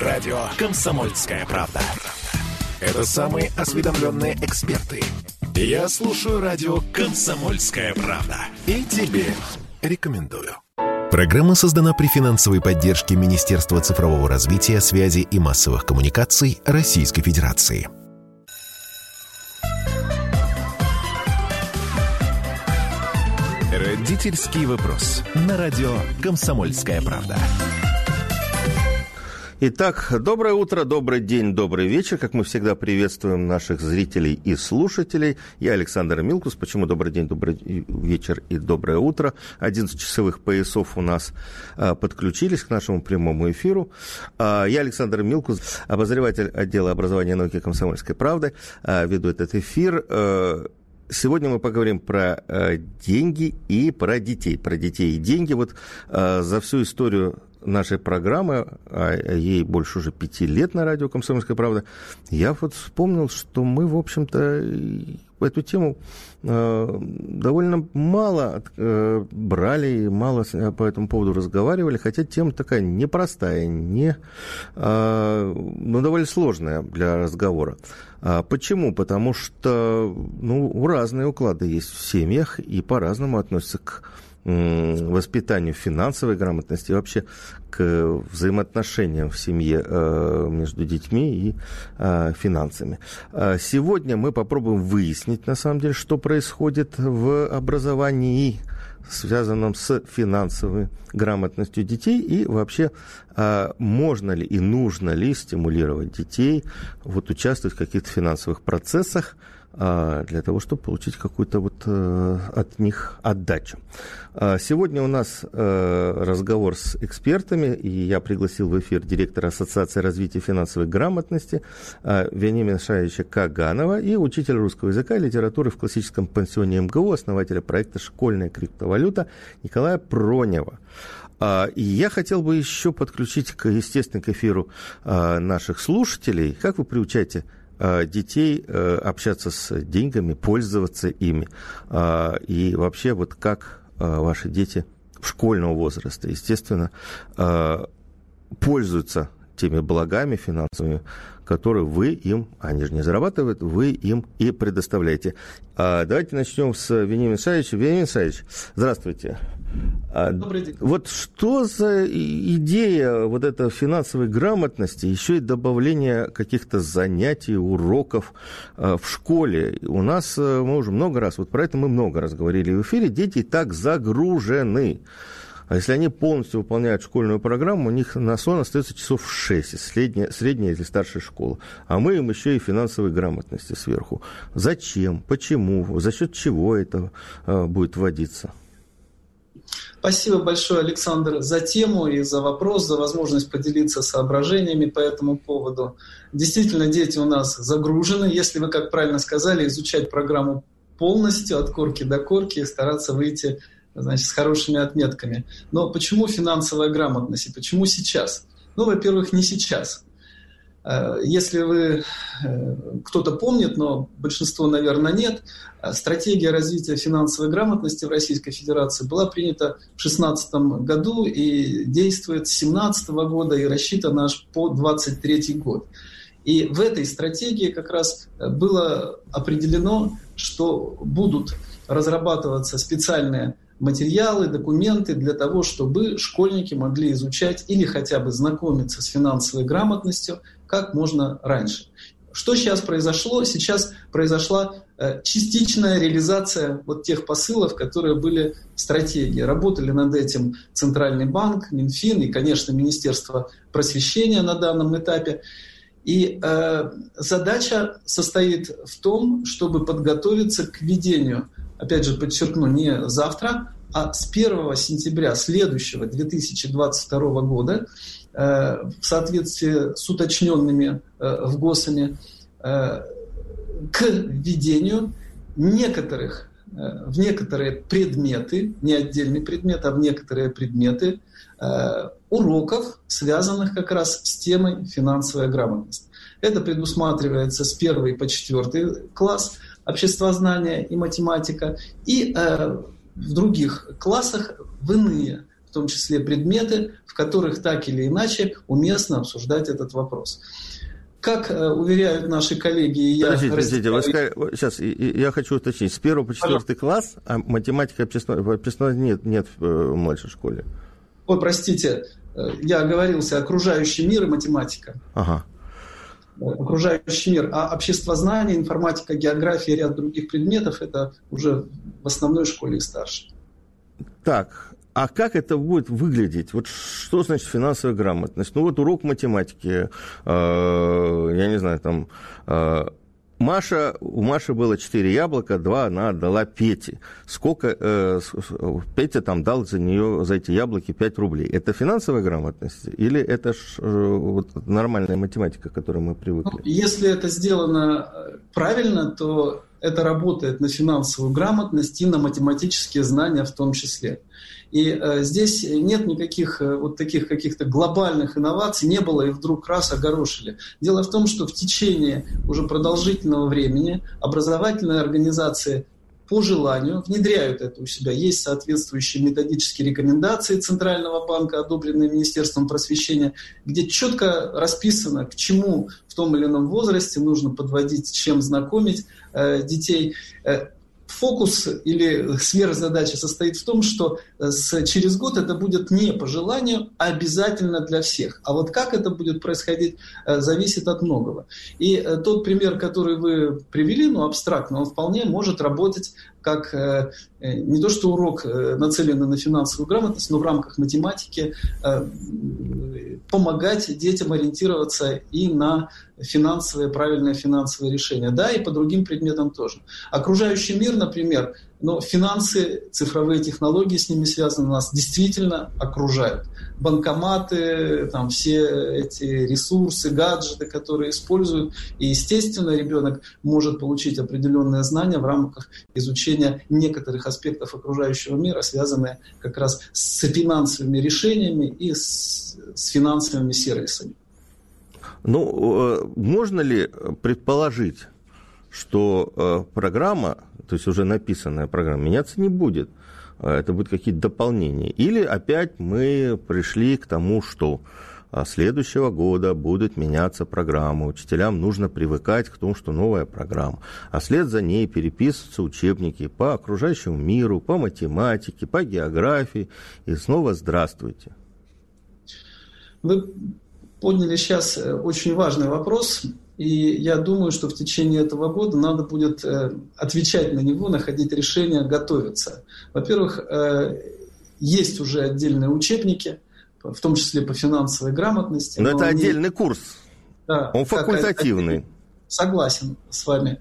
Радио «Комсомольская правда». Это самые осведомленные эксперты. Я слушаю радио «Комсомольская правда». И тебе рекомендую. Программа создана при финансовой поддержке Министерства цифрового развития, связи и массовых коммуникаций Российской Федерации. Родительский вопрос. На радио «Комсомольская правда». Итак, доброе утро, добрый день, добрый вечер. Как мы всегда приветствуем наших зрителей и слушателей. Я Александр Милкус. Почему добрый день, добрый вечер и доброе утро? 11 часовых поясов у нас а, подключились к нашему прямому эфиру. А, я Александр Милкус, обозреватель отдела образования и науки комсомольской правды. А, веду этот эфир. Сегодня мы поговорим про деньги и про детей. Про детей и деньги. Вот за всю историю нашей программы, а ей больше уже пяти лет на радио «Комсомольская правда», я вот вспомнил, что мы, в общем-то, эту тему э, довольно мало э, брали, мало по этому поводу разговаривали, хотя тема такая непростая, не, э, но довольно сложная для разговора. А почему? Потому что ну, разные уклады есть в семьях и по-разному относятся к воспитанию финансовой грамотности, вообще к взаимоотношениям в семье э, между детьми и э, финансами. А сегодня мы попробуем выяснить, на самом деле, что происходит в образовании связанном с финансовой грамотностью детей и вообще а, можно ли и нужно ли стимулировать детей вот участвовать в каких-то финансовых процессах, для того, чтобы получить какую-то вот э, от них отдачу. А, сегодня у нас э, разговор с экспертами, и я пригласил в эфир директора Ассоциации развития финансовой грамотности а, Вениамина Шаевича Каганова и учителя русского языка и литературы в классическом пансионе МГУ, основателя проекта «Школьная криптовалюта» Николая Пронева. И я хотел бы еще подключить, естественно, к эфиру наших слушателей. Как вы приучаете детей э, общаться с деньгами, пользоваться ими. А, и вообще, вот как э, ваши дети в школьного возраста, естественно, пользуются теми благами финансовыми, которые вы им, они же не зарабатывают, вы им и предоставляете. А давайте начнем с Вениамина Саевича. Вениамин Саевич, здравствуйте. А, Добрый день. Вот что за идея вот этой финансовой грамотности, еще и добавление каких-то занятий, уроков а, в школе? У нас, э, мы уже много раз, вот про это мы много раз говорили в эфире, дети так загружены. А если они полностью выполняют школьную программу, у них на сон остается часов 6, средняя, средняя или старшая школа. А мы им еще и финансовой грамотности сверху. Зачем? Почему? За счет чего это будет вводиться? Спасибо большое, Александр, за тему и за вопрос, за возможность поделиться соображениями по этому поводу. Действительно, дети у нас загружены. Если вы, как правильно сказали, изучать программу полностью от корки до корки и стараться выйти значит, с хорошими отметками. Но почему финансовая грамотность и почему сейчас? Ну, во-первых, не сейчас. Э, если вы э, кто-то помнит, но большинство, наверное, нет, э, стратегия развития финансовой грамотности в Российской Федерации была принята в 2016 году и действует с 2017 года и рассчитана аж по 2023 год. И в этой стратегии как раз было определено, что будут разрабатываться специальные материалы, документы для того, чтобы школьники могли изучать или хотя бы знакомиться с финансовой грамотностью как можно раньше. Что сейчас произошло? Сейчас произошла э, частичная реализация вот тех посылов, которые были в стратегии. Работали над этим Центральный банк, Минфин и, конечно, Министерство просвещения на данном этапе. И э, задача состоит в том, чтобы подготовиться к введению опять же, подчеркну, не завтра, а с 1 сентября следующего 2022 года э, в соответствии с уточненными э, в ГОСами э, к введению некоторых в некоторые предметы, не отдельный предмет, а в некоторые предметы уроков, связанных как раз с темой финансовая грамотность. Это предусматривается с 1 по 4 класс – обществознание и математика, и э, в других классах в иные в том числе предметы, в которых так или иначе уместно обсуждать этот вопрос. Как э, уверяют наши коллеги, и я... Подождите, подождите, вы сказали, сейчас я хочу уточнить. С первого по четвертый класс, а математика общественного, общественного нет, нет в э, младшей школе? Ой, простите, э, я оговорился, окружающий мир и математика. Ага. Окружающий мир. А обществознание, информатика, география и ряд других предметов – это уже в основной школе и старше. Так, а как это будет выглядеть? Вот что значит финансовая грамотность? Ну вот урок математики, э, я не знаю, там... Э, Маша, у Маши было 4 яблока, 2 она отдала Пете. Сколько э, Петя там дал за нее, за эти яблоки 5 рублей. Это финансовая грамотность или это ж, э, вот, нормальная математика, к которой мы привыкли? Ну, если это сделано э, правильно, то это работает на финансовую грамотность и на математические знания в том числе. И э, здесь нет никаких э, вот таких каких-то глобальных инноваций, не было и вдруг раз огорошили. Дело в том, что в течение уже продолжительного времени образовательные организации по желанию внедряют это у себя. Есть соответствующие методические рекомендации Центрального банка, одобренные Министерством просвещения, где четко расписано, к чему в том или ином возрасте нужно подводить, чем знакомить э, детей. Фокус или сверхзадача состоит в том, что э, с, через год это будет не по желанию, а обязательно для всех. А вот как это будет происходить, э, зависит от многого. И э, тот пример, который вы привели, ну, абстрактно, он вполне может работать как не то что урок нацеленный на финансовую грамотность, но в рамках математики помогать детям ориентироваться и на финансовые, правильные финансовые решения. Да, и по другим предметам тоже. Окружающий мир, например, но финансы, цифровые технологии с ними связаны, нас действительно окружают. Банкоматы, там все эти ресурсы, гаджеты, которые используют. И, естественно, ребенок может получить определенные знания в рамках изучения некоторых аспектов окружающего мира, связанные как раз с финансовыми решениями и с, с финансовыми сервисами. Ну, э, можно ли предположить, что э, программа то есть уже написанная программа, меняться не будет. А, это будут какие-то дополнения. Или опять мы пришли к тому, что а, следующего года будут меняться программы. Учителям нужно привыкать к тому, что новая программа. А след за ней переписываются учебники по окружающему миру, по математике, по географии. И снова здравствуйте. Вы подняли сейчас э, очень важный вопрос. И я думаю, что в течение этого года надо будет э, отвечать на него, находить решения, готовиться. Во-первых, э, есть уже отдельные учебники, в том числе по финансовой грамотности. Но, но это они... отдельный курс. Да, Он факультативный. Согласен с вами.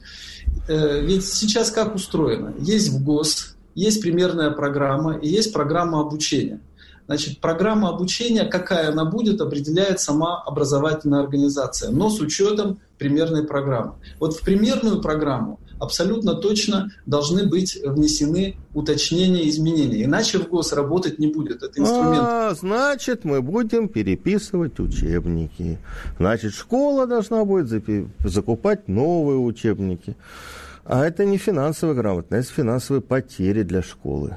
Ведь сейчас как устроено? Есть в ГОС, есть примерная программа и есть программа обучения. Значит, программа обучения, какая она будет, определяет сама образовательная организация, но с учетом примерной программы. Вот в примерную программу абсолютно точно должны быть внесены уточнения, изменения. Иначе в ГОС работать не будет. Это инструмент. А, значит, мы будем переписывать учебники. Значит, школа должна будет закупать новые учебники. А это не финансовая грамотность, это финансовые потери для школы.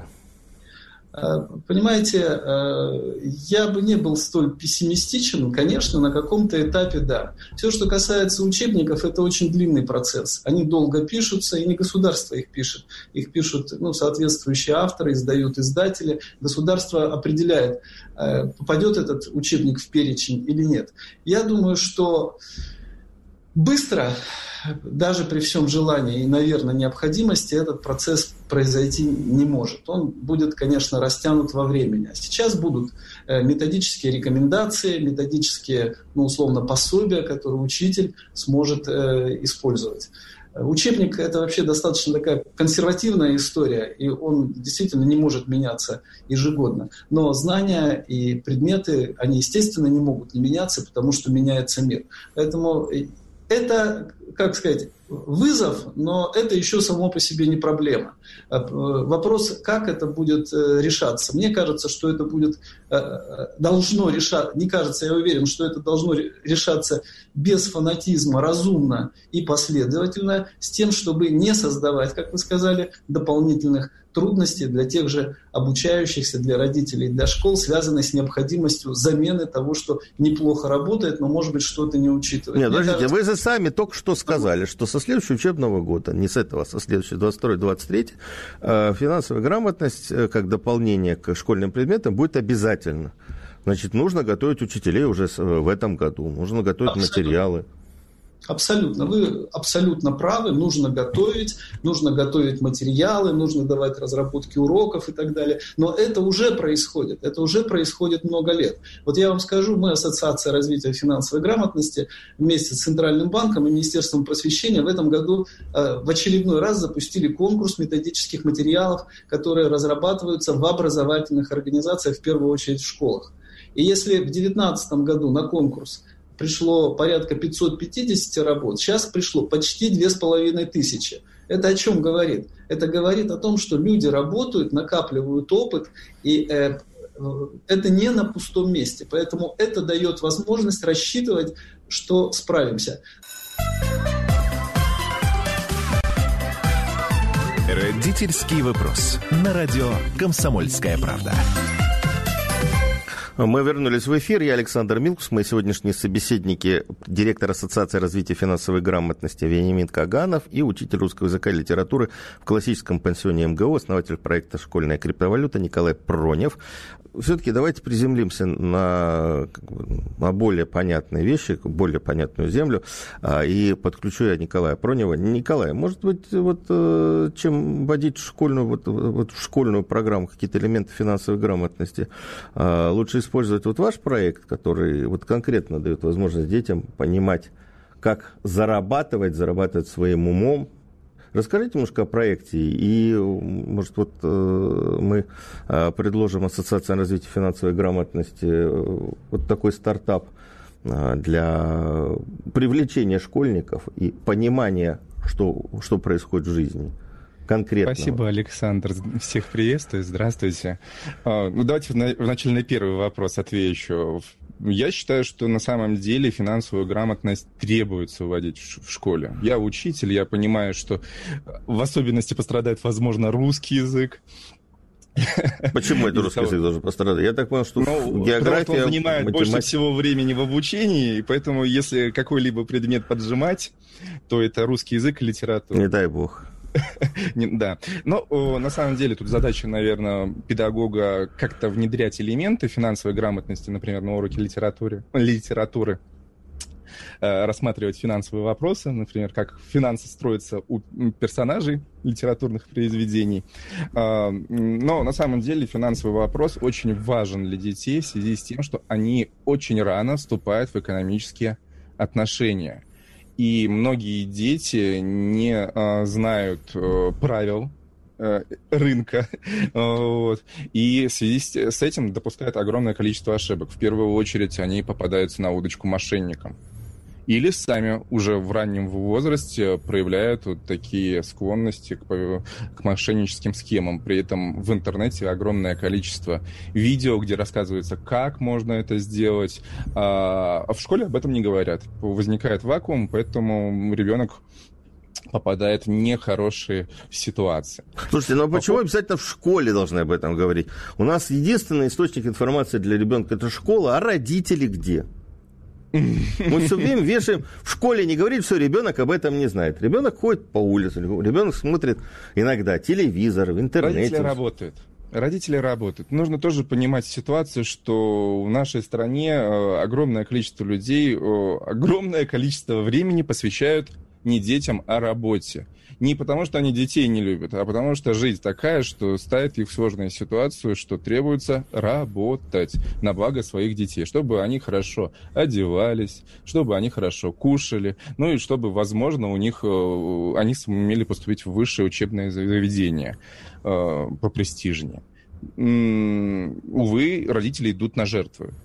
Э, понимаете, э, я бы не был столь пессимистичен, конечно, на каком-то этапе да. Все, что касается учебников, это очень длинный процесс. Они долго пишутся, и не государство их пишет. Их пишут ну, соответствующие авторы, издают издатели. Государство определяет, э, попадет этот учебник в перечень или нет. Я думаю, что быстро даже при всем желании и, наверное, необходимости этот процесс произойти не может. Он будет, конечно, растянут во времени. А сейчас будут э, методические рекомендации, методические, ну, условно, пособия, которые учитель сможет э, использовать. Учебник – это вообще достаточно такая консервативная история, и он действительно не может меняться ежегодно. Но знания и предметы, они, естественно, не могут не меняться, потому что меняется мир. Поэтому это, как сказать, вызов, но это еще само по себе не проблема. Э, вопрос, как это будет э, решаться. Мне кажется, что это будет э, должно решаться, не кажется, я уверен, что это должно решаться без фанатизма, разумно и последовательно, с тем, чтобы не создавать, как вы сказали, дополнительных трудности для тех же обучающихся, для родителей, для школ, связанные с необходимостью замены того, что неплохо работает, но, может быть, что-то не учитывает. Нет, подождите, кажется... вы же сами только что сказали, что со следующего учебного года, не с этого, а со следующего, 22-23, э, финансовая грамотность э, как дополнение к школьным предметам будет обязательно. Значит, нужно готовить учителей уже в этом году, нужно готовить Абсолютно. материалы. Абсолютно. Вы абсолютно правы. Нужно готовить, нужно готовить материалы, нужно давать разработки уроков и так далее. Но это уже происходит. Это уже происходит много лет. Вот я вам скажу, мы Ассоциация развития финансовой грамотности вместе с Центральным банком и Министерством просвещения в этом году э, в очередной раз запустили конкурс методических материалов, которые разрабатываются в образовательных организациях, в первую очередь в школах. И если в 2019 году на конкурс пришло порядка 550 работ, сейчас пришло почти 2500. Это о чем говорит? Это говорит о том, что люди работают, накапливают опыт, и э, это не на пустом месте. Поэтому это дает возможность рассчитывать, что справимся. Родительский вопрос. На радио «Комсомольская правда». Мы вернулись в эфир. Я Александр Милкус. Мои сегодняшние собеседники – директор Ассоциации развития финансовой грамотности Вениамин Каганов и учитель русского языка и литературы в классическом пансионе МГУ, основатель проекта «Школьная криптовалюта» Николай Пронев все-таки давайте приземлимся на, на более понятные вещи, более понятную землю, а, и подключу я Николая Пронева. Николай, может быть, вот э, чем вводить в школьную, вот, вот в школьную программу какие-то элементы финансовой грамотности, а, лучше вот ваш проект, который вот конкретно дает возможность детям понимать, как зарабатывать, зарабатывать своим умом, Расскажите немножко о проекте, и, может, вот э, мы э, предложим Ассоциации развития финансовой грамотности э, вот такой стартап для привлечения школьников и понимания, что, что происходит в жизни конкретно. Спасибо, Александр. Всех приветствую. Здравствуйте. А, ну, давайте вначале на первый вопрос отвечу. Я считаю, что на самом деле финансовую грамотность требуется вводить в школе. Я учитель, я понимаю, что в особенности пострадает, возможно, русский язык. Почему это русский язык должен пострадать? Я так понял, что ну, география... Он занимает математика... больше всего времени в обучении, и поэтому если какой-либо предмет поджимать, то это русский язык и литература. Не дай бог. Да. Но на самом деле тут задача, наверное, педагога как-то внедрять элементы финансовой грамотности, например, на уроке литературы, литературы э, рассматривать финансовые вопросы, например, как финансы строятся у персонажей литературных произведений. А, но на самом деле финансовый вопрос очень важен для детей в связи с тем, что они очень рано вступают в экономические отношения и многие дети не а, знают а, правил а, рынка, вот. и в связи с этим допускают огромное количество ошибок. В первую очередь они попадаются на удочку мошенникам или сами уже в раннем возрасте проявляют вот такие склонности к, к мошенническим схемам. При этом в интернете огромное количество видео, где рассказывается, как можно это сделать, а, а в школе об этом не говорят. Возникает вакуум, поэтому ребенок попадает в нехорошие ситуации. Слушайте, ну а почему обязательно в школе должны об этом говорить? У нас единственный источник информации для ребенка это школа, а родители где? Мы все время вешаем. В школе не говорит, все, ребенок об этом не знает. Ребенок ходит по улице, ребенок смотрит иногда телевизор, в интернете. Родители работают. Родители работают. Нужно тоже понимать ситуацию, что в нашей стране э, огромное количество людей, э, огромное количество времени посвящают не детям, а работе. Не потому, что они детей не любят, а потому что жизнь такая, что ставит их в сложную ситуацию, что требуется работать на благо своих детей, чтобы они хорошо одевались, чтобы они хорошо кушали, ну и чтобы, возможно, у них э, они сумели поступить в высшее учебное заведение э, попрестижнее. Увы, родители идут на жертвы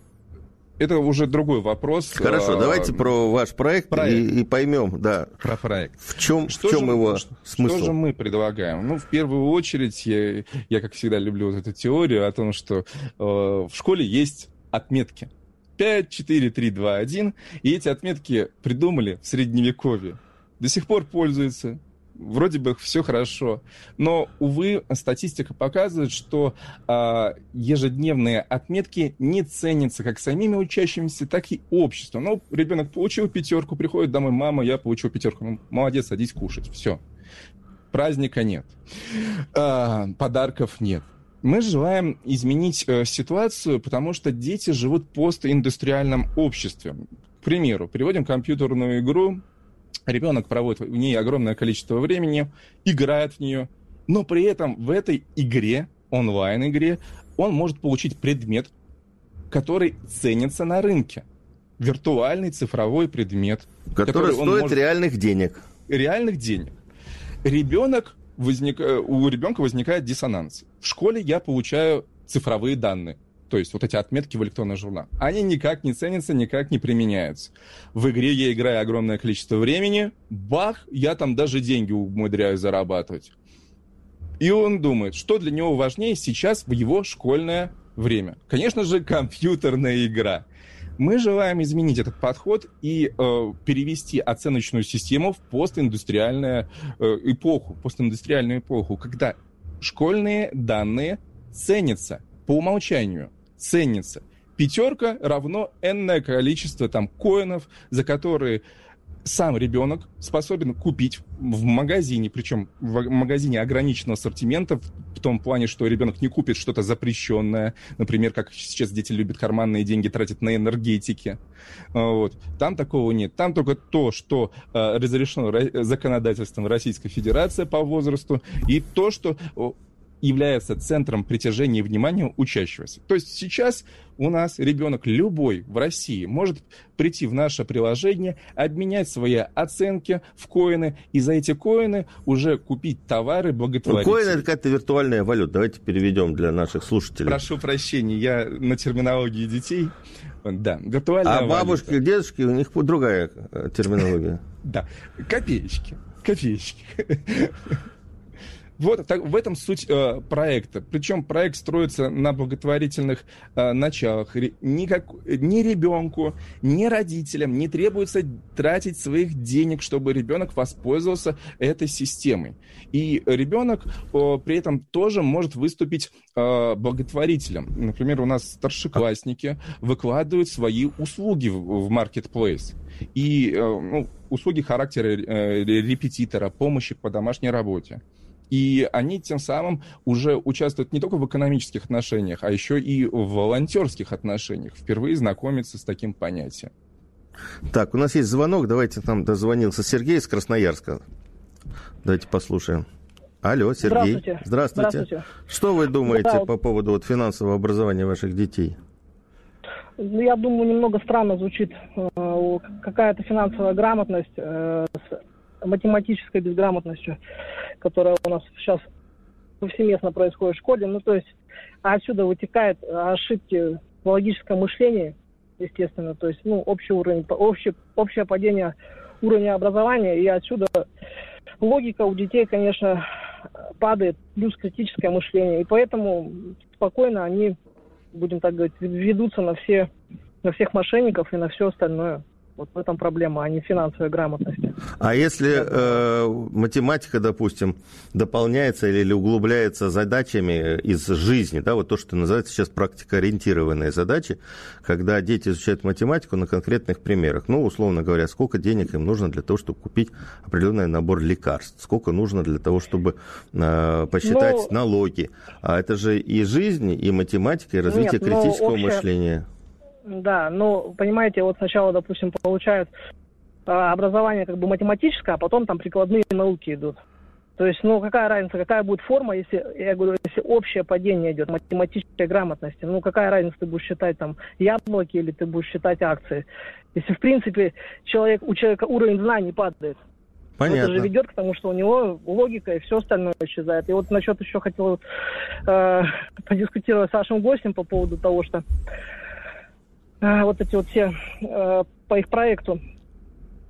это уже другой вопрос. Хорошо, а, давайте про ваш проект, проект. И, и поймем, да. Про проект. В чем, что в чем же, его что, смысл? Что же мы предлагаем? Ну, в первую очередь, я, я как всегда люблю вот эту теорию о том, что э, в школе есть отметки. 5, 4, 3, 2, 1. И эти отметки придумали в Средневековье. До сих пор пользуются. Вроде бы все хорошо. Но, увы, статистика показывает, что э, ежедневные отметки не ценятся как самими учащимися, так и обществом. Ну, ребенок получил пятерку, приходит домой, мама, я получил пятерку. Ну, молодец, садись кушать. Все. Праздника нет. Э, подарков нет. Мы желаем изменить э, ситуацию, потому что дети живут в постиндустриальном обществе. К примеру, переводим компьютерную игру, ребенок проводит в ней огромное количество времени, играет в нее, но при этом в этой игре, онлайн-игре, он может получить предмет, который ценится на рынке. Виртуальный цифровой предмет. Который, который стоит может... реальных денег. Реальных денег. Ребенок возник... Э, у ребенка возникает диссонанс. В школе я получаю цифровые данные. То есть вот эти отметки в электронный журнал. Они никак не ценятся, никак не применяются. В игре я играю огромное количество времени, бах, я там даже деньги умудряюсь зарабатывать. И он думает, что для него важнее сейчас в его школьное время. Конечно же, компьютерная игра. Мы желаем изменить этот подход и э, перевести оценочную систему в постиндустриальную э, эпоху, постиндустриальную эпоху, когда школьные данные ценятся по умолчанию, ценятся. Пятерка равно энное количество там коинов, за которые сам ребенок способен купить в магазине, причем в магазине ограниченного ассортимента, в том плане, что ребенок не купит что-то запрещенное, например, как сейчас дети любят карманные деньги тратить на энергетики. Вот. Там такого нет. Там только то, что э, разрешено законодательством Российской Федерации по возрасту, и то, что является центром притяжения внимания учащегося. То есть сейчас у нас ребенок любой в России может прийти в наше приложение, обменять свои оценки в коины, и за эти коины уже купить товары благотворительные. Ну, коины – это какая-то виртуальная валюта. Давайте переведем для наших слушателей. Прошу прощения, я на терминологии детей. Да, виртуальная А бабушки и дедушки, у них другая э, терминология. Да, копеечки, копеечки. Вот так, в этом суть э, проекта. Причем проект строится на благотворительных э, началах. Никак, ни ребенку, ни родителям не требуется тратить своих денег, чтобы ребенок воспользовался этой системой. И ребенок э, при этом тоже может выступить э, благотворителем. Например, у нас старшеклассники выкладывают свои услуги в, в Marketplace. И э, ну, услуги характера э, репетитора, помощи по домашней работе. И они тем самым уже участвуют не только в экономических отношениях, а еще и в волонтерских отношениях. Впервые знакомятся с таким понятием. Так, у нас есть звонок. Давайте там дозвонился Сергей из Красноярска. Давайте послушаем. Алло, Сергей. Здравствуйте. Здравствуйте. Здравствуйте. Что вы думаете да. по поводу вот, финансового образования ваших детей? Ну, я думаю, немного странно звучит э, какая-то финансовая грамотность э, математической безграмотностью которая у нас сейчас повсеместно происходит в школе. Ну, то есть отсюда вытекают ошибки в логическом мышлении, естественно, то есть, ну, общий уровень, общее, общее падение уровня образования, и отсюда логика у детей, конечно, падает, плюс критическое мышление, и поэтому спокойно они, будем так говорить, ведутся на все, на всех мошенников и на все остальное. Вот в этом проблема, а не финансовая грамотность. А если э, математика, допустим, дополняется или углубляется задачами из жизни, да, вот то, что называется сейчас практикоориентированные задачи, когда дети изучают математику на конкретных примерах. Ну, условно говоря, сколько денег им нужно для того, чтобы купить определенный набор лекарств, сколько нужно для того, чтобы э, посчитать ну, налоги. А это же и жизнь, и математика, и развитие нет, критического общее... мышления. Да, ну, понимаете, вот сначала, допустим, получают э, образование как бы математическое, а потом там прикладные науки идут. То есть, ну, какая разница, какая будет форма, если, я говорю, если общее падение идет, математической грамотности, ну, какая разница, ты будешь считать там яблоки или ты будешь считать акции. Если, в принципе, человек, у человека уровень знаний падает. Понятно. Это же ведет к тому, что у него логика и все остальное исчезает. И вот насчет еще хотел э, подискутировать с вашим гостем по поводу того, что вот эти вот все э, по их проекту.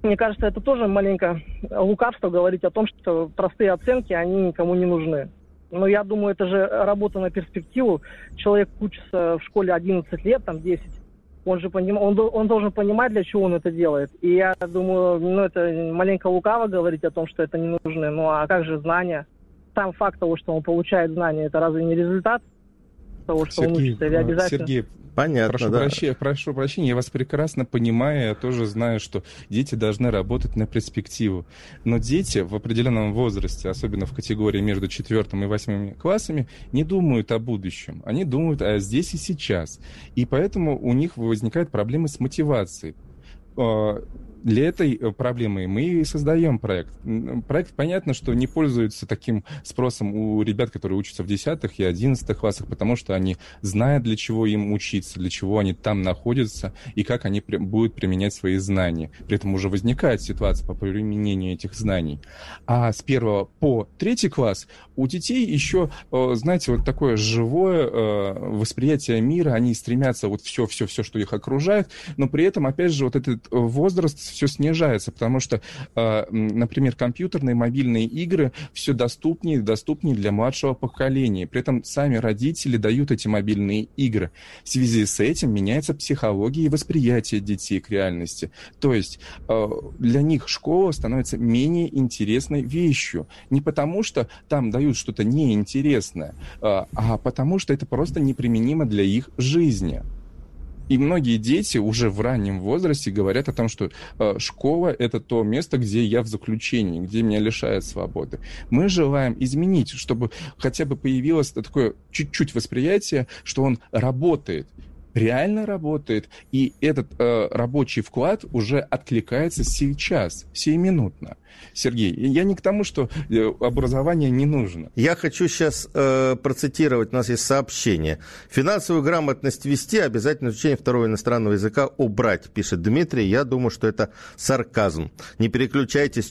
Мне кажется, это тоже маленько лукавство говорить о том, что простые оценки, они никому не нужны. Но я думаю, это же работа на перспективу. Человек учится в школе 11 лет, там 10, он же поним... он, он должен понимать, для чего он это делает. И я думаю, ну, это маленько лукаво говорить о том, что это не нужно. Ну, а как же знания? Сам факт того, что он получает знания, это разве не результат того, что Сергей, он учится? Или а, обязательно... Сергей, Понятно, прошу, да. прощения, прошу прощения, я вас прекрасно понимаю, я тоже знаю, что дети должны работать на перспективу. Но дети в определенном возрасте, особенно в категории между четвертым и восьмым классами, не думают о будущем. Они думают о здесь и сейчас. И поэтому у них возникают проблемы с мотивацией а, для этой э, проблемы мы и создаем проект. Проект, понятно, что не пользуется таким спросом у ребят, которые учатся в 10 и 11 классах, потому что они знают, для чего им учиться, для чего они там находятся и как они при- будут применять свои знания. При этом уже возникает ситуация по применению этих знаний. А с первого по третий класс у детей еще, э, знаете, вот такое живое э, восприятие мира, они стремятся вот все-все-все, что их окружает, но при этом, опять же, вот этот возраст все снижается, потому что, а, например, компьютерные, мобильные игры все доступнее и доступнее для младшего поколения. При этом сами родители дают эти мобильные игры. В связи с этим меняется психология и восприятие детей к реальности. То есть а, для них школа становится менее интересной вещью. Не потому, что там дают что-то неинтересное, а, а потому что это просто неприменимо для их жизни. И многие дети уже в раннем возрасте говорят о том, что э, школа — это то место, где я в заключении, где меня лишают свободы. Мы желаем изменить, чтобы хотя бы появилось такое чуть-чуть восприятие, что он работает, реально работает, и этот э, рабочий вклад уже откликается сейчас, сиюминутно. Сергей, я не к тому, что э, образование не нужно. Я хочу сейчас э, процитировать, у нас есть сообщение. Финансовую грамотность вести, обязательно изучение второго иностранного языка убрать, пишет Дмитрий. Я думаю, что это сарказм. Не переключайтесь.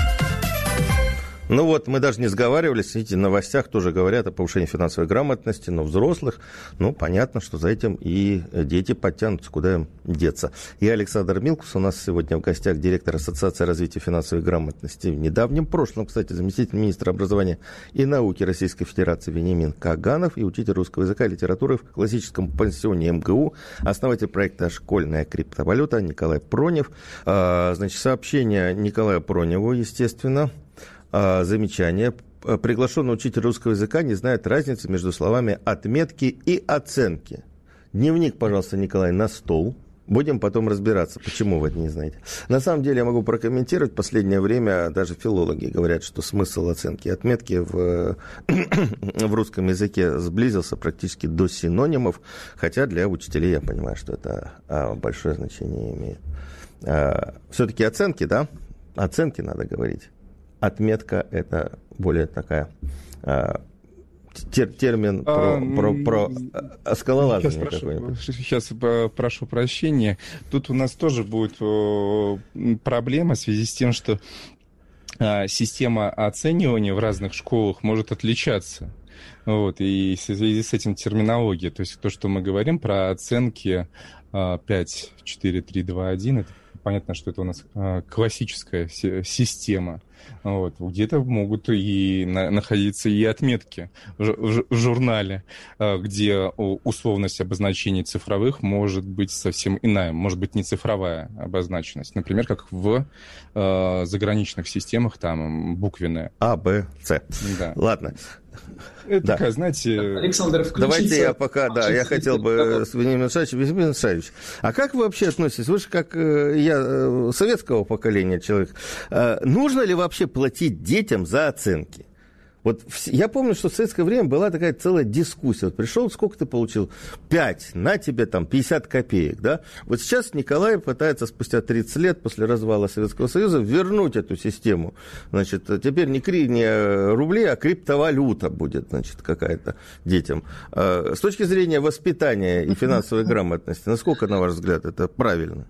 Ну вот, мы даже не сговаривались, видите, в новостях тоже говорят о повышении финансовой грамотности, но взрослых, ну, понятно, что за этим и дети подтянутся, куда им деться. Я Александр Милкус, у нас сегодня в гостях директор Ассоциации развития финансовой грамотности. В недавнем прошлом, кстати, заместитель министра образования и науки Российской Федерации Вениамин Каганов и учитель русского языка и литературы в классическом пансионе МГУ, основатель проекта «Школьная криптовалюта» Николай Пронев. А, значит, сообщение Николая Проневу, естественно, замечание. Приглашенный учитель русского языка не знает разницы между словами «отметки» и «оценки». Дневник, пожалуйста, Николай, на стол. Будем потом разбираться, почему вы это не знаете. На самом деле я могу прокомментировать. Последнее время даже филологи говорят, что смысл оценки и отметки в, в русском языке сблизился практически до синонимов, хотя для учителей я понимаю, что это а, большое значение имеет. А, все-таки оценки, да? Оценки надо говорить отметка это более такая а, тер, термин про, а, про, про скалолазание сейчас прошу, сейчас прошу прощения. Тут у нас тоже будет проблема в связи с тем, что а, система оценивания в разных школах может отличаться. Вот, и в связи с этим терминология, то есть то, что мы говорим про оценки 5, 4, 3, 2, 1, это понятно, что это у нас классическая система. Вот. Где-то могут и на, находиться и отметки в, в журнале, а, где условность обозначений цифровых может быть совсем иная, может быть не цифровая обозначенность. Например, как в э, заграничных системах, там буквенная. А, Б, С. Да. Ладно. Это да. такая, знаете... Александр, включите... Давайте я пока, да, я хотел бы с Вениамином Александровичем. Вениамин Александрович, а как вы вообще относитесь? Вы же как э, я э, советского поколения человек. Э, нужно ли вообще платить детям за оценки? Вот я помню, что в советское время была такая целая дискуссия. Вот пришел, сколько ты получил? Пять, на тебе там 50 копеек, да? Вот сейчас Николай пытается спустя 30 лет после развала Советского Союза вернуть эту систему. Значит, теперь не, кри, не рубли, а криптовалюта будет, значит, какая-то детям. А, с точки зрения воспитания и финансовой грамотности, насколько, на ваш взгляд, это правильно?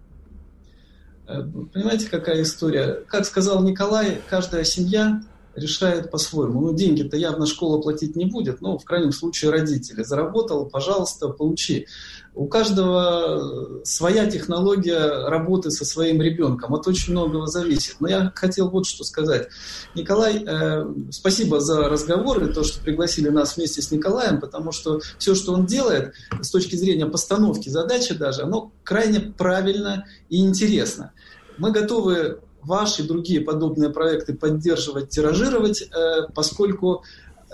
Э, понимаете, какая история? Как сказал Николай, каждая семья решает по-своему. Ну, деньги-то явно школа платить не будет, но в крайнем случае родители. Заработал, пожалуйста, получи. У каждого своя технология работы со своим ребенком. От очень многого зависит. Но я хотел вот что сказать. Николай, э, спасибо за разговор и то, что пригласили нас вместе с Николаем, потому что все, что он делает с точки зрения постановки задачи даже, оно крайне правильно и интересно. Мы готовы ваши и другие подобные проекты поддерживать, тиражировать, э, поскольку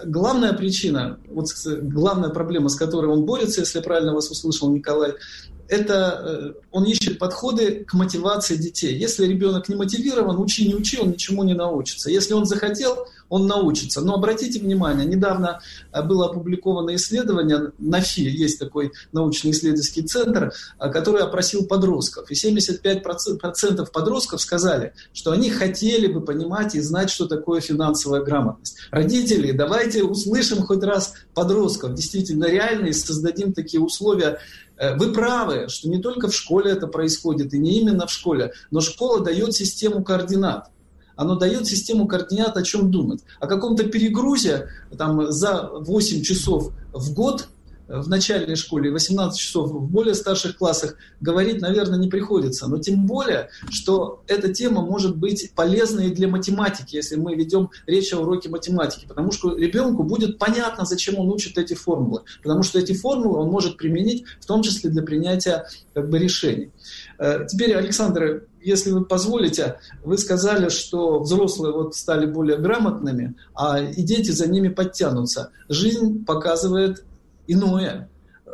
главная причина, вот главная проблема, с которой он борется, если я правильно вас услышал, Николай, это э, он ищет подходы к мотивации детей. Если ребенок не мотивирован, учи, не учи, он ничему не научится. Если он захотел, он научится. Но обратите внимание, недавно э, было опубликовано исследование, НАФИ, есть такой научно-исследовательский центр, э, который опросил подростков. И 75% подростков сказали, что они хотели бы понимать и знать, что такое финансовая грамотность. Родители, давайте услышим хоть раз подростков, действительно реально, и создадим такие условия вы правы, что не только в школе это происходит, и не именно в школе, но школа дает систему координат. Оно дает систему координат о чем думать. О каком-то перегрузе там, за 8 часов в год в начальной школе, 18 часов в более старших классах говорить, наверное, не приходится. Но тем более, что эта тема может быть полезной для математики, если мы ведем речь о уроке математики. Потому что ребенку будет понятно, зачем он учит эти формулы. Потому что эти формулы он может применить в том числе для принятия как бы, решений. Э, теперь, Александр, если вы позволите, вы сказали, что взрослые вот стали более грамотными, а и дети за ними подтянутся. Жизнь показывает иное.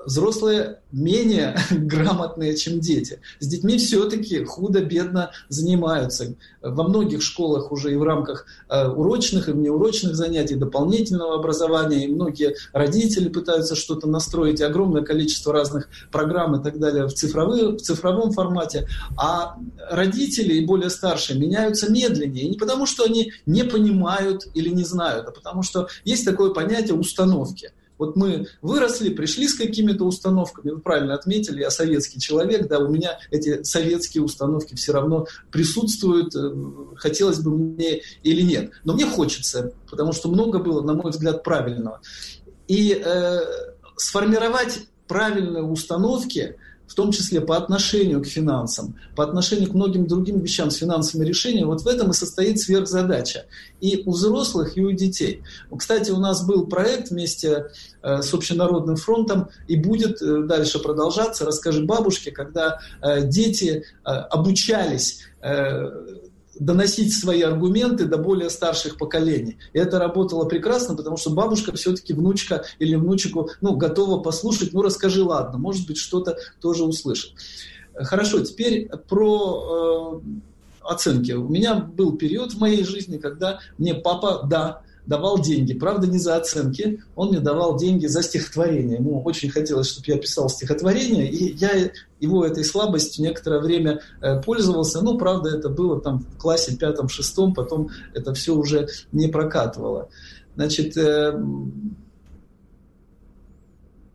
Взрослые менее грамотные, чем дети. С детьми все-таки худо-бедно занимаются. Во многих школах уже и в рамках э, урочных и внеурочных занятий, дополнительного образования, и многие родители пытаются что-то настроить, огромное количество разных программ и так далее в, цифровые, в цифровом формате. А родители и более старшие меняются медленнее. Не потому, что они не понимают или не знают, а потому что есть такое понятие установки – вот мы выросли, пришли с какими-то установками, вы правильно отметили, я советский человек, да, у меня эти советские установки все равно присутствуют, э, хотелось бы мне или нет. Но мне хочется, потому что много было, на мой взгляд, правильного. И э, сформировать правильные установки – в том числе по отношению к финансам, по отношению к многим другим вещам с финансовыми решениями, вот в этом и состоит сверхзадача. И у взрослых, и у детей. Кстати, у нас был проект вместе э, с Общенародным фронтом и будет э, дальше продолжаться. Расскажи бабушке, когда э, дети обучались доносить свои аргументы до более старших поколений. И это работало прекрасно, потому что бабушка все-таки внучка или внучику ну, готова послушать, ну расскажи, ладно, может быть, что-то тоже услышит. Хорошо, теперь про э, оценки. У меня был период в моей жизни, когда мне папа, да, давал деньги. Правда, не за оценки, он мне давал деньги за стихотворение. Ему очень хотелось, чтобы я писал стихотворение, и я его этой слабостью некоторое время э, пользовался. Ну, правда, это было там в классе пятом-шестом, потом это все уже не прокатывало. Значит, э,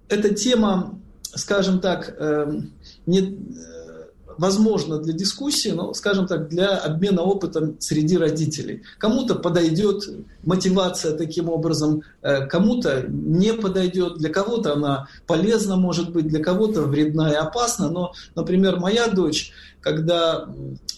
эта тема, скажем так, э, не возможно для дискуссии, но, скажем так, для обмена опытом среди родителей. Кому-то подойдет мотивация таким образом, э, кому-то не подойдет, для кого-то она полезна, может быть, для кого-то вредна и опасна. Но, например, моя дочь, когда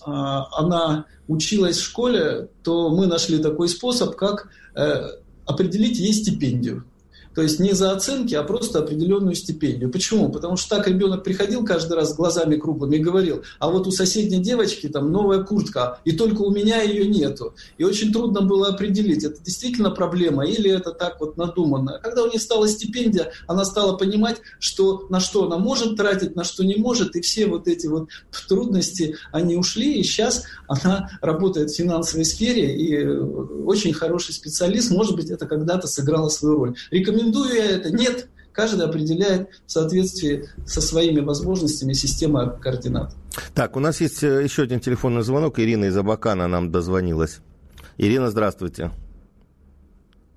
а, она училась в школе, то мы нашли такой способ, как э, определить ей стипендию. То есть не за оценки, а просто определенную стипендию. Почему? Потому что так ребенок приходил каждый раз с глазами круглыми и говорил, а вот у соседней девочки там новая куртка, и только у меня ее нету. И очень трудно было определить, это действительно проблема или это так вот надуманно. Когда у нее стала стипендия, она стала понимать, что на что она может тратить, на что не может, и все вот эти вот трудности, они ушли, и сейчас она работает в финансовой сфере, и очень хороший специалист, может быть, это когда-то сыграло свою роль. Рекомендую рекомендую я это? Нет. Каждый определяет в соответствии со своими возможностями система координат. Так, у нас есть э, еще один телефонный звонок. Ирина из Абакана нам дозвонилась. Ирина, здравствуйте.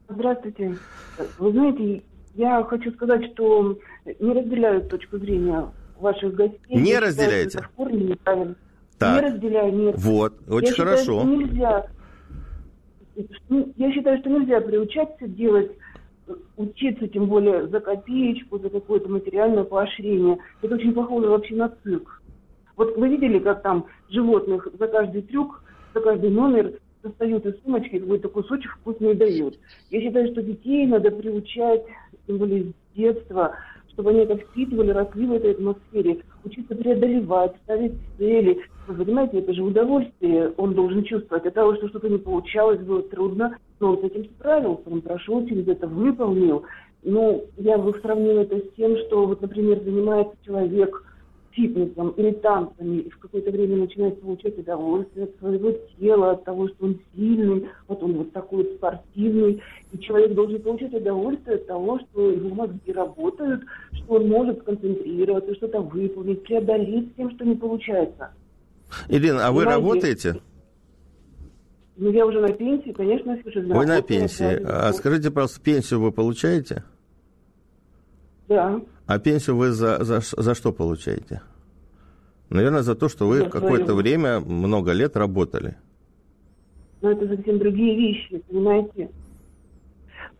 Здравствуйте. Вы знаете, я хочу сказать, что не разделяю точку зрения ваших гостей. Не я разделяете? Считаю, неправильно. Так. Не разделяю, нет. Вот, очень я хорошо. Считаю, нельзя я считаю, что нельзя приучаться делать учиться, тем более за копеечку, за какое-то материальное поощрение. Это очень похоже вообще на цирк. Вот вы видели, как там животных за каждый трюк, за каждый номер достают из сумочки какой-то кусочек вкусный дают. Я считаю, что детей надо приучать, тем более с детства, чтобы они это впитывали, росли в этой атмосфере, учиться преодолевать, ставить цели. Вы понимаете, это же удовольствие он должен чувствовать. От того, что что-то не получалось, было трудно, но он с этим справился, он прошел через это, выполнил. Ну, я бы сравнила это с тем, что, вот, например, занимается человек – фитнесом или танцами, и в какое-то время начинает получать удовольствие от своего тела, от того, что он сильный, вот он вот такой вот спортивный, и человек должен получать удовольствие от того, что его мозги работают, что он может сконцентрироваться, что-то выполнить, преодолеть тем, что не получается. Ирина, а вы Понимаете? работаете? Ну, я уже на пенсии, конечно, слушай, Вы на пенсии. А скажите, пожалуйста, пенсию вы получаете? Да. А пенсию вы за, за, за что получаете? Наверное, за то, что вы какое-то время, много лет работали. Но это совсем другие вещи, понимаете?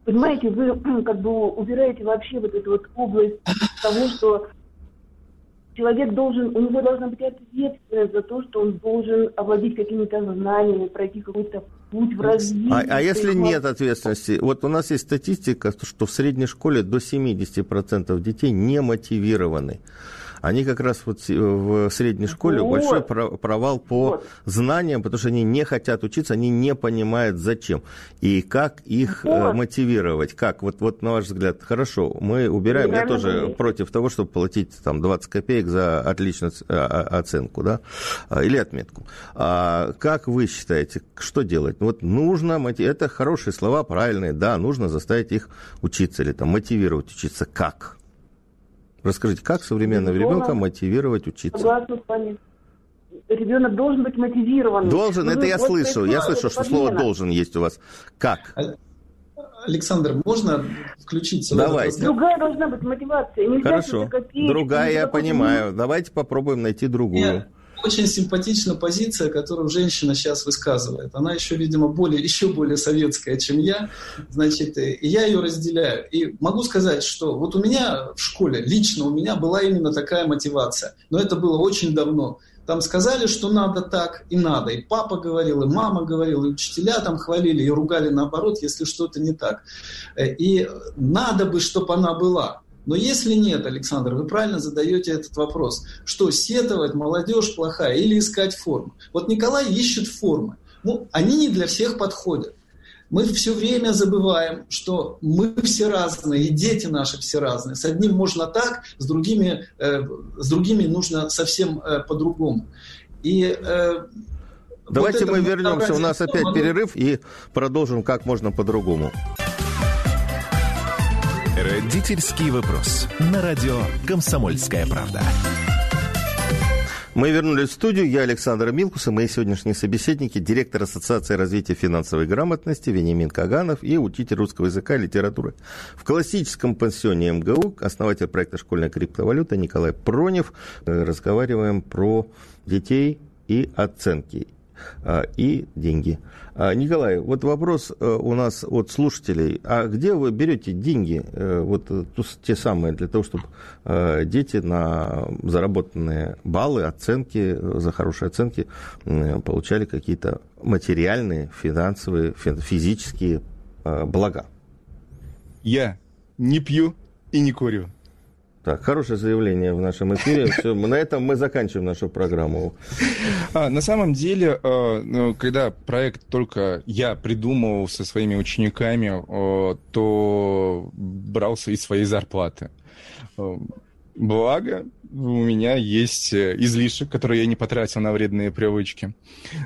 Понимаете, вы как бы убираете вообще вот эту вот область того, что человек должен, у него должна быть ответственность за то, что он должен овладеть какими-то знаниями, пройти какой-то путь в развитии. А, а если нет ответственности? Вот у нас есть статистика, что в средней школе до 70% детей не мотивированы они как раз вот в средней школе вот. большой провал по вот. знаниям, потому что они не хотят учиться, они не понимают зачем. И как их э, вот. мотивировать, как, вот, вот на ваш взгляд, хорошо, мы убираем, я тоже есть. против того, чтобы платить там 20 копеек за отличную а, а, оценку, да, а, или отметку. А как вы считаете, что делать? Вот нужно, это хорошие слова, правильные, да, нужно заставить их учиться или там мотивировать учиться. Как? Расскажите, как современного ребенка мотивировать учиться? Согласна с вами. Ребенок должен быть мотивирован. Должен, это я слышу. Я слышу, что слово должен есть у вас. Как? Александр, можно включиться? Давайте. Другая должна быть мотивация. Нельзя Хорошо. Другая, я понимаю. Давайте попробуем найти другую. Нет очень симпатична позиция, которую женщина сейчас высказывает. Она еще, видимо, более, еще более советская, чем я. Значит, и я ее разделяю. И могу сказать, что вот у меня в школе, лично у меня была именно такая мотивация. Но это было очень давно. Там сказали, что надо так и надо. И папа говорил, и мама говорила, и учителя там хвалили, и ругали наоборот, если что-то не так. Э, и надо бы, чтобы она была. Но если нет, Александр, вы правильно задаете этот вопрос, что сетовать молодежь плохая или искать форму. Вот Николай ищет формы. Ну, они не для всех подходят. Мы все время забываем, что мы все разные, и дети наши все разные. С одним можно так, с другими, э, с другими нужно совсем э, по-другому. И э, Давайте вот мы вернемся, у нас опять перерыв, и продолжим как можно по-другому. Родительский вопрос. На радио «Комсомольская правда». Мы вернулись в студию. Я Александр Милкус и мои сегодняшние собеседники, директор Ассоциации развития финансовой грамотности Вениамин Каганов и учитель русского языка и литературы в классическом пансионе МГУ, основатель проекта «Школьная криптовалюта» Николай Пронев. Э, разговариваем про детей и оценки и деньги. А, Николай, вот вопрос э, у нас от слушателей. А где вы берете деньги, э, вот э, те самые, для того, чтобы дети на заработанные баллы, оценки, за хорошие оценки получали какие-то материальные, финансовые, физические блага? Я не пью и не курю. Так, хорошее заявление в нашем эфире. Все, на этом мы заканчиваем нашу программу. А, на самом деле, э, ну, когда проект только я придумывал со своими учениками, э, то брался из своей зарплаты. Э, благо, у меня есть э, излишек, который я не потратил на вредные привычки,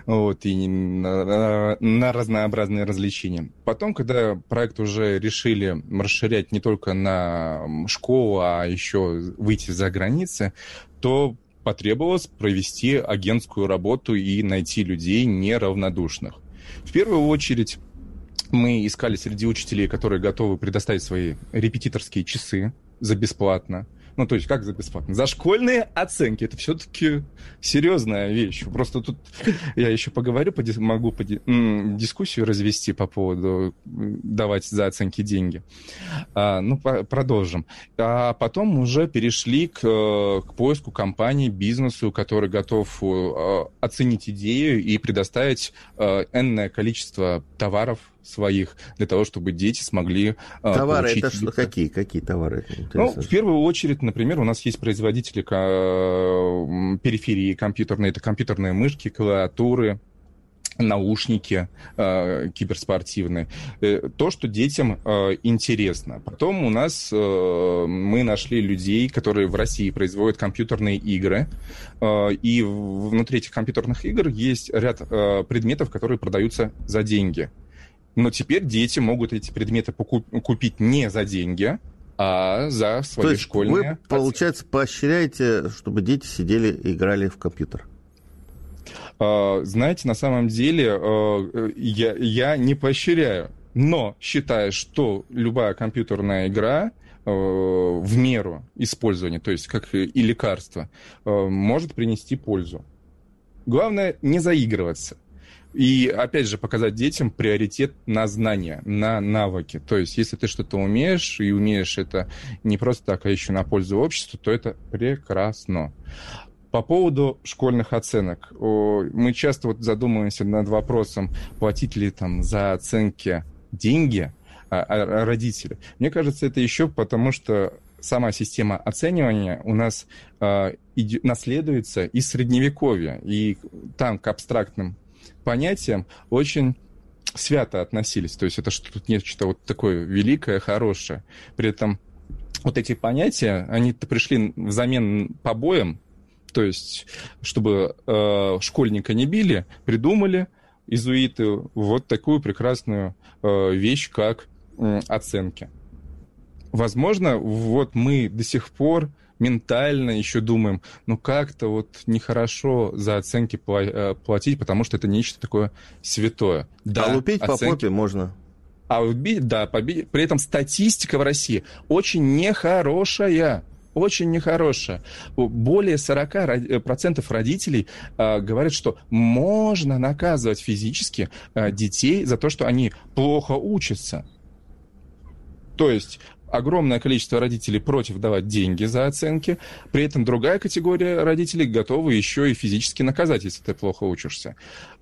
вот, и на, на разнообразные развлечения. Потом, когда проект уже решили расширять не только на школу, а еще выйти за границы, то потребовалось провести агентскую работу и найти людей неравнодушных. В первую очередь мы искали среди учителей, которые готовы предоставить свои репетиторские часы за бесплатно, Ну, то есть, как за бесплатно? За школьные оценки. Это все-таки серьезная вещь. Просто тут я еще поговорю, могу дискуссию развести по поводу давать за оценки деньги. А, ну, продолжим. А потом уже перешли к, к поиску компании, бизнесу, который готов э, оценить идею и предоставить э, энное количество товаров своих для того, чтобы дети смогли а, Товары это что, какие? Какие товары? Ну, в первую очередь, например, у нас есть производители периферии компьютерной, это компьютерные мышки, клавиатуры, наушники э, киберспортивные, э, то, что детям э, интересно. Потом у нас э, мы нашли людей, которые в России производят компьютерные игры, э, и внутри этих компьютерных игр есть ряд э, предметов, которые продаются за деньги. Но теперь дети могут эти предметы купить не за деньги, а за свои То есть школьные... Вы, оценки. получается, поощряете, чтобы дети сидели и играли в компьютер? А, знаете, на самом деле а, я, я не поощряю, но считаю, что любая компьютерная игра а, в меру использования, то есть как и лекарство, может принести пользу. Главное не заигрываться. И, опять же, показать детям приоритет на знания, на навыки. То есть, если ты что-то умеешь, и умеешь это не просто так, а еще на пользу обществу, то это прекрасно. По поводу школьных оценок. Мы часто вот задумываемся над вопросом, платить ли там за оценки деньги а, а, родители. Мне кажется, это еще потому, что сама система оценивания у нас э, наследуется из средневековья, и там к абстрактным понятиям очень свято относились. То есть это что тут нечто вот такое великое, хорошее. При этом вот эти понятия, они пришли взамен побоям, то есть чтобы э, школьника не били, придумали изуиты вот такую прекрасную э, вещь, как э, оценки. Возможно, вот мы до сих пор ментально еще думаем, ну как-то вот нехорошо за оценки э, платить, потому что это нечто такое святое. Да, а лупить оценки... по попе можно. А убить, да, побить. При этом статистика в России очень нехорошая очень нехорошая. Более 40% родителей э, говорят, что можно наказывать физически э, детей за то, что они плохо учатся. То есть огромное количество родителей против давать деньги за оценки, при этом другая категория родителей готовы еще и физически наказать, если ты плохо учишься.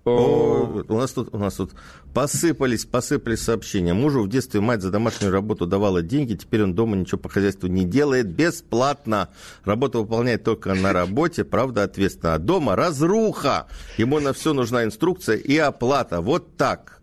О, у нас тут, у нас тут посыпались, посыпались сообщения. Мужу в детстве мать за домашнюю работу давала деньги, теперь он дома ничего по хозяйству не делает, бесплатно. Работу выполняет только на работе, правда, ответственно. А дома разруха. Ему на все нужна инструкция и оплата. Вот так.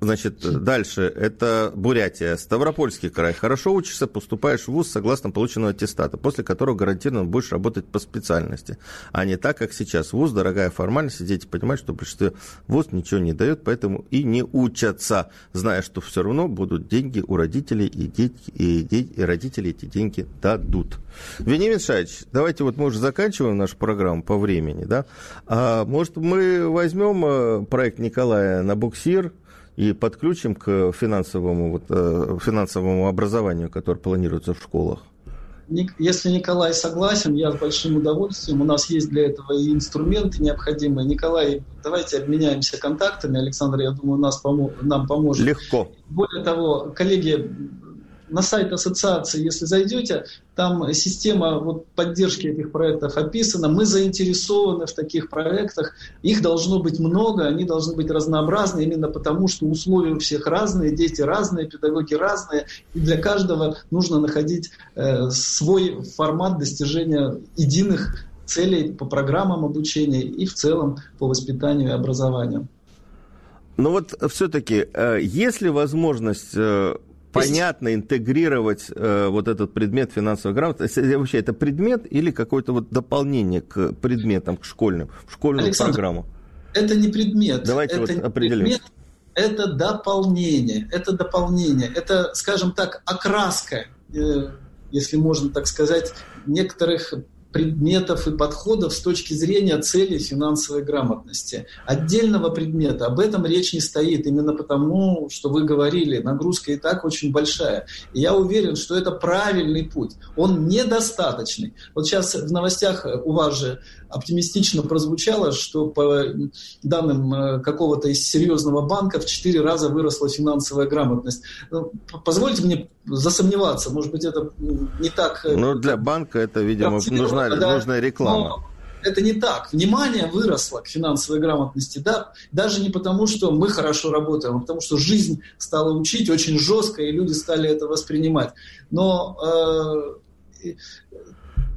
Значит, дальше. Это Бурятия. Ставропольский край. Хорошо учишься, поступаешь в ВУЗ согласно полученного аттестата, после которого гарантированно будешь работать по специальности. А не так, как сейчас. ВУЗ – дорогая формальность, и дети понимают, что большинство ВУЗ ничего не дает, поэтому и не учатся, зная, что все равно будут деньги у родителей, и, дети, и, дети, и родители эти деньги дадут. Вениамин Шаевич, давайте вот мы уже заканчиваем нашу программу по времени, да? А, может, мы возьмем э, проект Николая на буксир – и подключим к финансовому, вот, э, финансовому образованию, которое планируется в школах? Если Николай согласен, я с большим удовольствием. У нас есть для этого и инструменты необходимые. Николай, давайте обменяемся контактами. Александр, я думаю, нас помо- нам поможет. Легко. Более того, коллеги, на сайт ассоциации, если зайдете, там система вот, поддержки этих проектов описана. Мы заинтересованы в таких проектах. Их должно быть много, они должны быть разнообразны, именно потому что условия у всех разные, дети разные, педагоги разные. И для каждого нужно находить э, свой формат достижения единых целей по программам обучения и в целом по воспитанию и образованию. Но вот все-таки, э, есть ли возможность э, понятно интегрировать э, вот этот предмет финансовой грамотности? Вообще это предмет или какое-то вот дополнение к предметам, к школьным, в школьную Александр, программу? Это не предмет. Давайте это вот определим. Предмет, это дополнение, это дополнение, это, скажем так, окраска, э, если можно так сказать, некоторых предметов и подходов с точки зрения цели финансовой грамотности. Отдельного предмета, об этом речь не стоит, именно потому, что вы говорили, нагрузка и так очень большая. И я уверен, что это правильный путь. Он недостаточный. Вот сейчас в новостях у вас же оптимистично прозвучало, что по данным э, какого-то из серьезного банка в 4 раза выросла финансовая грамотность. Ну, позвольте мне засомневаться, может быть, это не так... Э, ну, для банка это, видимо, нужна, да, нужная реклама. Но это не так. Внимание выросло к финансовой грамотности, да, даже не потому, что мы хорошо работаем, а потому что жизнь стала учить очень жестко, и люди стали это воспринимать. Но э,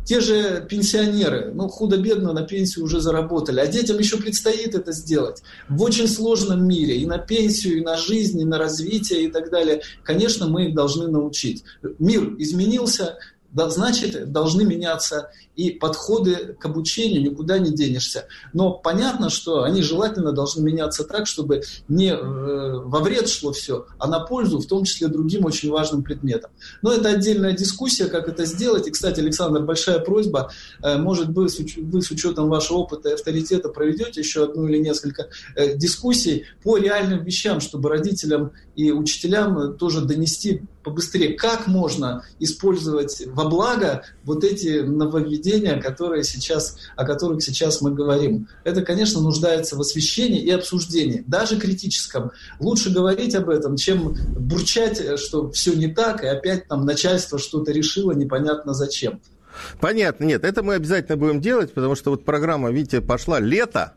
те же пенсионеры, ну, худо-бедно на пенсию уже заработали, а детям еще предстоит это сделать. В очень сложном мире и на пенсию, и на жизнь, и на развитие и так далее. Конечно, мы их должны научить. Мир изменился, да, значит, должны меняться и подходы к обучению, никуда не денешься. Но понятно, что они желательно должны меняться так, чтобы не э, во вред шло все, а на пользу, в том числе другим очень важным предметам. Но это отдельная дискуссия, как это сделать. И, кстати, Александр, большая просьба, э, может быть, вы с учетом вашего опыта и авторитета проведете еще одну или несколько э, дискуссий по реальным вещам, чтобы родителям и учителям тоже донести побыстрее, как можно использовать во благо вот эти нововведения, которые сейчас, о которых сейчас мы говорим. Это, конечно, нуждается в освещении и обсуждении, даже критическом. Лучше говорить об этом, чем бурчать, что все не так, и опять там начальство что-то решило непонятно зачем. Понятно, нет, это мы обязательно будем делать, потому что вот программа, видите, пошла лето,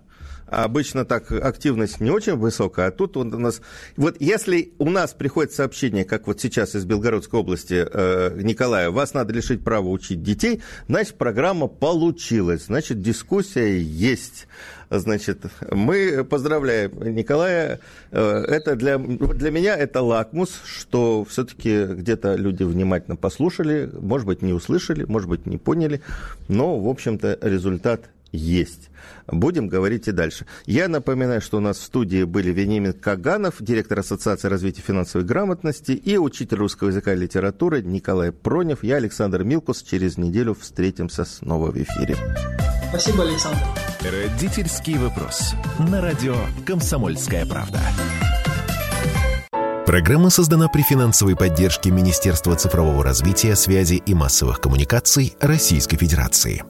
обычно так активность не очень высокая, а тут у нас... Вот если у нас приходит сообщение, как вот сейчас из Белгородской области, э, Николая, вас надо лишить права учить детей, значит, программа получилась, значит, дискуссия есть. Значит, мы поздравляем Николая. Э, это для, для меня это лакмус, что все-таки где-то люди внимательно послушали, может быть, не услышали, может быть, не поняли, но, в общем-то, результат есть. Будем говорить и дальше. Я напоминаю, что у нас в студии были Вениамин Каганов, директор Ассоциации развития финансовой грамотности, и учитель русского языка и литературы Николай Пронев. Я Александр Милкус. Через неделю встретимся снова в эфире. Спасибо, Александр. Родительский вопрос. На радио «Комсомольская правда». Программа создана при финансовой поддержке Министерства цифрового развития, связи и массовых коммуникаций Российской Федерации.